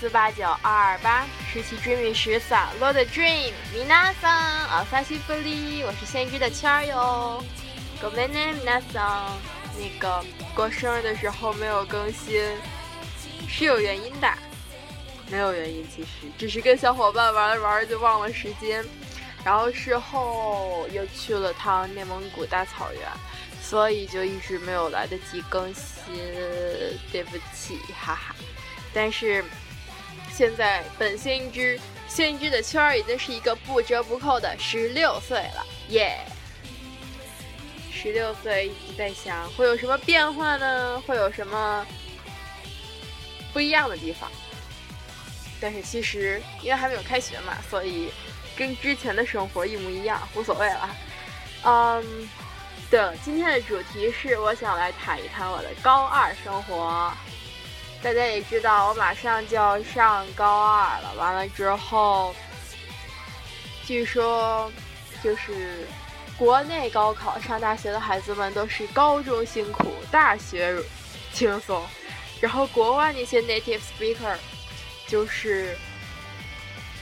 四八九二二八，十七 dream 十三，load dream，米娜桑，阿萨西弗里，我是先知的圈儿哟。各位呢，米娜桑，那个过生日的时候没有更新，是有原因的，没有原因，其实只是跟小伙伴玩着玩着就忘了时间，然后事后又去了趟内蒙古大草原，所以就一直没有来得及更新，对不起，哈哈。但是现在本先知先知的圈儿已经是一个不折不扣的十六岁了，耶！十六岁一直在想会有什么变化呢？会有什么不一样的地方？但是其实因为还没有开学嘛，所以跟之前的生活一模一样，无所谓了。嗯，对了，今天的主题是我想来谈一谈我的高二生活。大家也知道，我马上就要上高二了。完了之后，据说就是国内高考上大学的孩子们都是高中辛苦，大学轻松。然后国外那些 native speaker 就是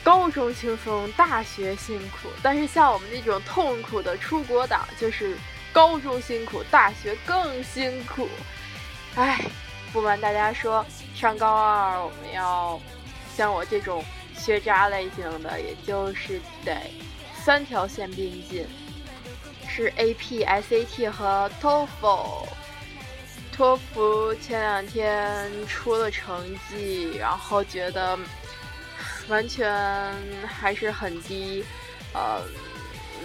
高中轻松，大学辛苦。但是像我们这种痛苦的出国党，就是高中辛苦，大学更辛苦。唉。不瞒大家说，上高二我们要像我这种学渣类型的，也就是得三条线并进，是 AP、SAT 和 TOEFL。托福前两天出了成绩，然后觉得完全还是很低，呃，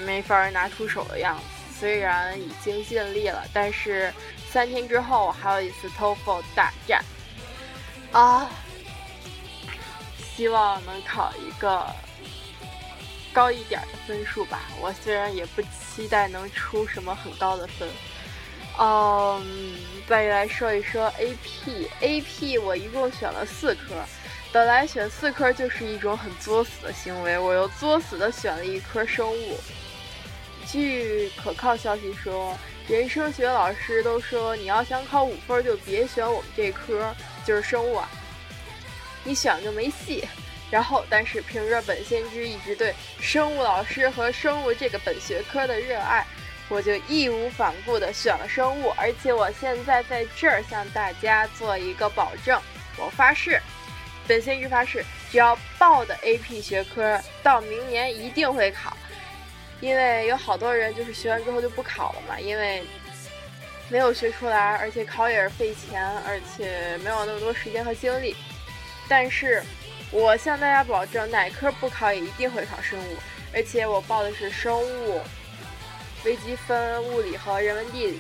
没法拿出手的样子。虽然已经尽力了，但是。三天之后我还有一次 TOEFL 大战，啊，希望能考一个高一点的分数吧。我虽然也不期待能出什么很高的分。嗯，再来说一说 AP，AP 我一共选了四科，本来选四科就是一种很作死的行为，我又作死的选了一科生物。据可靠消息说。人生学老师都说，你要想考五分，就别选我们这科，就是生物啊。你选就没戏。然后，但是凭着本先知一直对生物老师和生物这个本学科的热爱，我就义无反顾地选了生物。而且我现在在这儿向大家做一个保证，我发誓，本先知发誓，只要报的 AP 学科，到明年一定会考。因为有好多人就是学完之后就不考了嘛，因为没有学出来，而且考也是费钱，而且没有那么多时间和精力。但是我向大家保证，哪科不考也一定会考生物，而且我报的是生物、微积分、物理和人文地理。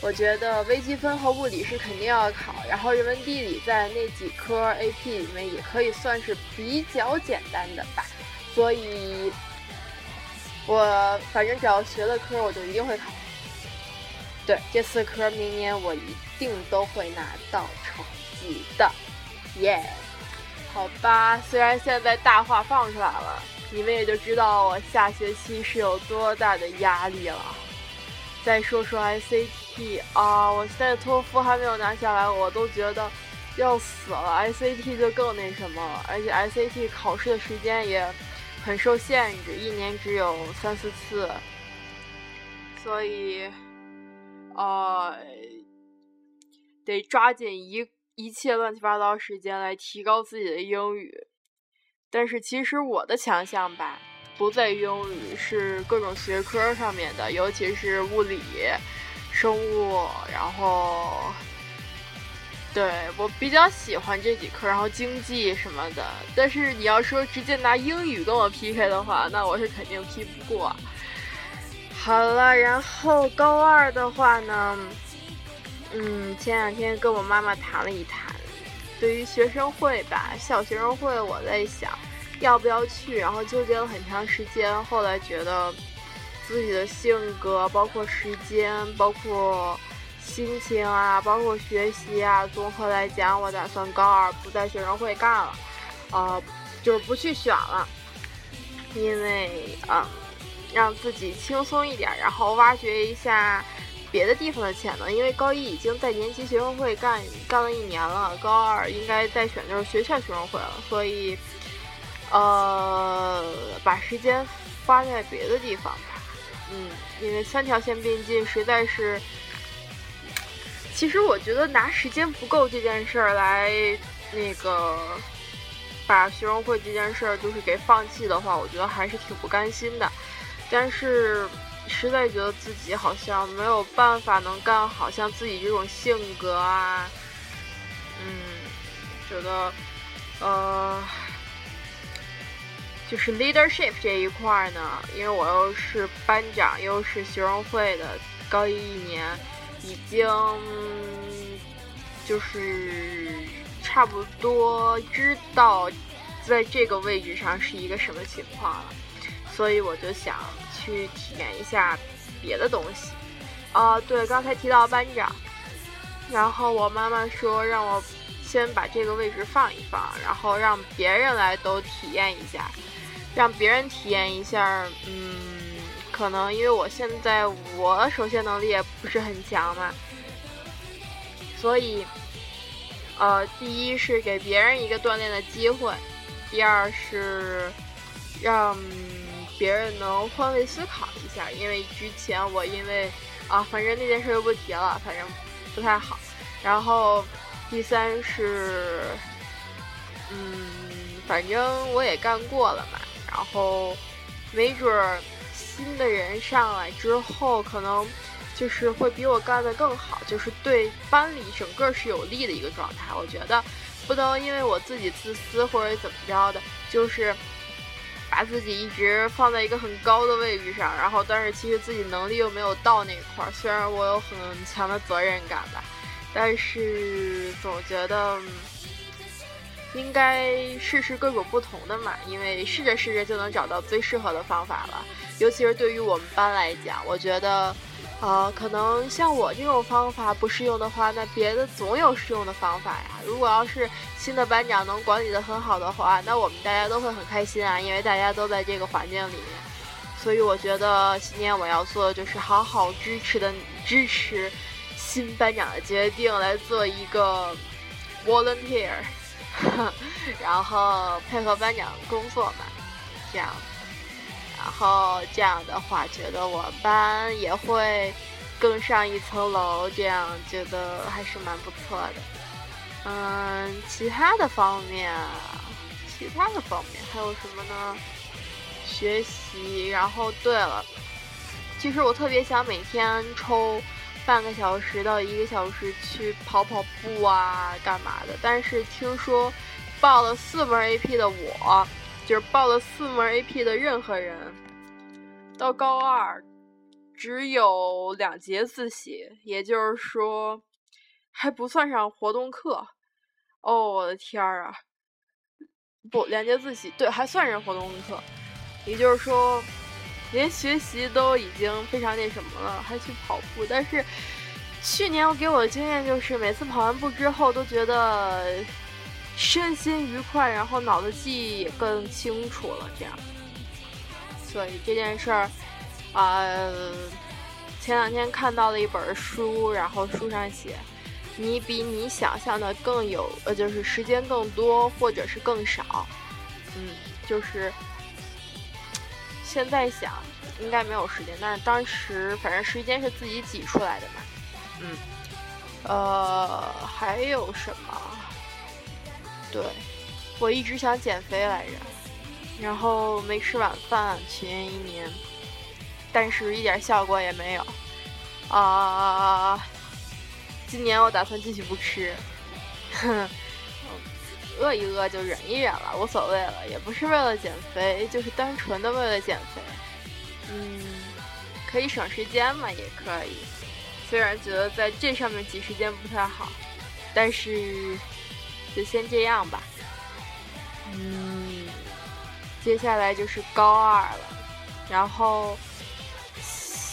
我觉得微积分和物理是肯定要考，然后人文地理在那几科 AP 里面也可以算是比较简单的吧，所以。我反正只要学了科，我就一定会考。对，这四科明年我一定都会拿到成绩的，耶！好吧，虽然现在大话放出来了，你们也就知道我下学期是有多大的压力了。再说说 SAT 啊，我现在托福还没有拿下来，我都觉得要死了。SAT 就更那什么了，而且 SAT 考试的时间也。很受限制，一年只有三四次，所以，呃，得抓紧一一切乱七八糟时间来提高自己的英语。但是其实我的强项吧，不在英语，是各种学科上面的，尤其是物理、生物，然后。对我比较喜欢这几科，然后经济什么的。但是你要说直接拿英语跟我 PK 的话，那我是肯定 P 不过。好了，然后高二的话呢，嗯，前两天跟我妈妈谈了一谈，对于学生会吧，小学生会，我在想要不要去，然后纠结了很长时间，后来觉得自己的性格，包括时间，包括。心情啊，包括学习啊，综合来讲，我打算高二不在学生会干了，呃，就是不去选了，因为啊，让自己轻松一点，然后挖掘一下别的地方的钱呢？因为高一已经在年级学生会干干了一年了，高二应该再选就是学校学生会了，所以，呃，把时间花在别的地方吧。嗯，因为三条线并进实在是，其实我觉得拿时间不够这件事儿来那个把学生会这件事儿就是给放弃的话，我觉得还是挺不甘心的。但是。实在觉得自己好像没有办法能干好像自己这种性格啊，嗯，觉得，呃，就是 leadership 这一块呢，因为我又是班长，又是学生会的，高一一年，已经就是差不多知道在这个位置上是一个什么情况了，所以我就想。去体验一下别的东西，啊，对，刚才提到班长，然后我妈妈说让我先把这个位置放一放，然后让别人来都体验一下，让别人体验一下，嗯，可能因为我现在我手写能力也不是很强嘛，所以，呃，第一是给别人一个锻炼的机会，第二是让。别人能换位思考一下，因为之前我因为啊，反正那件事就不提了，反正不太好。然后第三是，嗯，反正我也干过了嘛。然后没准儿新的人上来之后，可能就是会比我干的更好，就是对班里整个是有利的一个状态。我觉得不能因为我自己自私或者怎么着的，就是。把自己一直放在一个很高的位置上，然后但是其实自己能力又没有到那块儿。虽然我有很强的责任感吧，但是总觉得应该试试各种不同的嘛，因为试着试着就能找到最适合的方法了。尤其是对于我们班来讲，我觉得。啊，可能像我这种方法不适用的话，那别的总有适用的方法呀。如果要是新的班长能管理的很好的话，那我们大家都会很开心啊，因为大家都在这个环境里面。所以我觉得今年我要做的就是好好支持的支持新班长的决定，来做一个 volunteer，然后配合班长工作嘛，这样。然后这样的话，觉得我班也会更上一层楼，这样觉得还是蛮不错的。嗯，其他的方面，其他的方面还有什么呢？学习。然后，对了，其实我特别想每天抽半个小时到一个小时去跑跑步啊，干嘛的。但是听说报了四门 AP 的我。就是报了四门 AP 的任何人，到高二只有两节自习，也就是说还不算上活动课。哦，我的天儿啊！不，两节自习对，还算是活动课。也就是说，连学习都已经非常那什么了，还去跑步。但是去年我给我的经验就是，每次跑完步之后都觉得。身心愉快，然后脑子记忆也更清楚了，这样。所以这件事儿，啊，前两天看到了一本书，然后书上写，你比你想象的更有，呃，就是时间更多，或者是更少。嗯，就是现在想应该没有时间，但是当时反正时间是自己挤出来的嘛。嗯，呃，还有什么？对，我一直想减肥来着，然后没吃晚饭，去年一年，但是一点效果也没有。啊，今年我打算继续不吃，哼，饿一饿就忍一忍了，无所谓了，也不是为了减肥，就是单纯的为了减肥。嗯，可以省时间嘛，也可以。虽然觉得在这上面挤时间不太好，但是。就先这样吧，嗯，接下来就是高二了，然后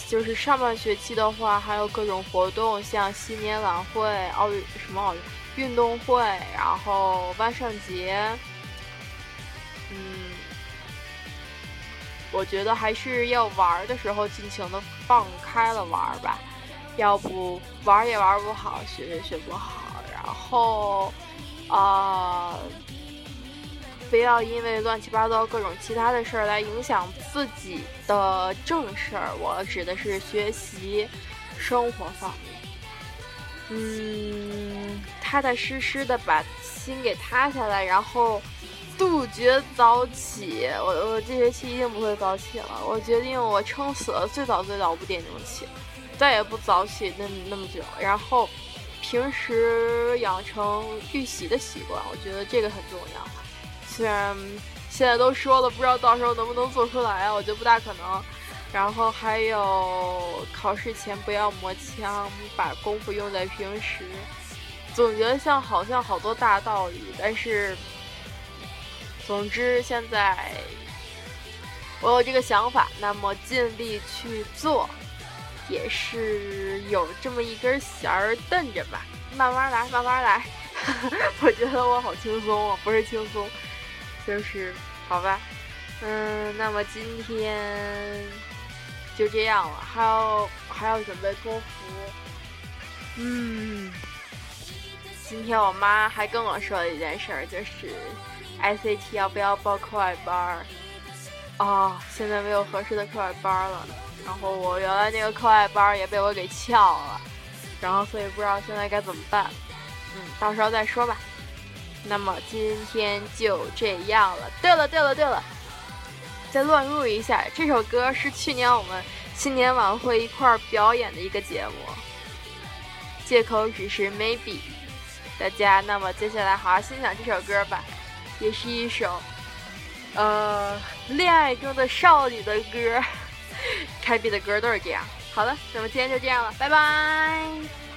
就是上半学期的话，还有各种活动，像新年晚会、奥运什么奥运运动会，然后万圣节，嗯，我觉得还是要玩的时候尽情的放开了玩吧，要不玩也玩不好，学也学不好，然后啊，不要因为乱七八糟各种其他的事儿来影响自己的正事儿。我指的是学习、生活方面。嗯，踏踏实实的把心给塌下来，然后杜绝早起。我我这学期一定不会早起了。我决定，我撑死了最早最早五点钟起，再也不早起那那么久。然后平时养成预习的习惯，我觉得这个很重要。虽然现在都说了，不知道到时候能不能做出来啊？我觉得不大可能。然后还有考试前不要磨枪，把功夫用在平时。总觉得像好像好多大道理，但是，总之现在我有这个想法，那么尽力去做，也是有这么一根弦儿瞪着吧，慢慢来，慢慢来。我觉得我好轻松啊，不是轻松，就是好吧。嗯，那么今天。就这样了，还要还要准备托福。嗯，今天我妈还跟我说了一件事儿，就是 ICT 要不要报课外班儿啊？现在没有合适的课外班了，然后我原来那个课外班也被我给翘了，然后所以不知道现在该怎么办。嗯，到时候再说吧。那么今天就这样了。对了对了对了。再乱入一下，这首歌是去年我们新年晚会一块表演的一个节目，借口只是 maybe，大家那么接下来好好欣赏这首歌吧，也是一首，呃，恋爱中的少女的歌，开闭的歌都是这样。好了，那么今天就这样了，拜拜。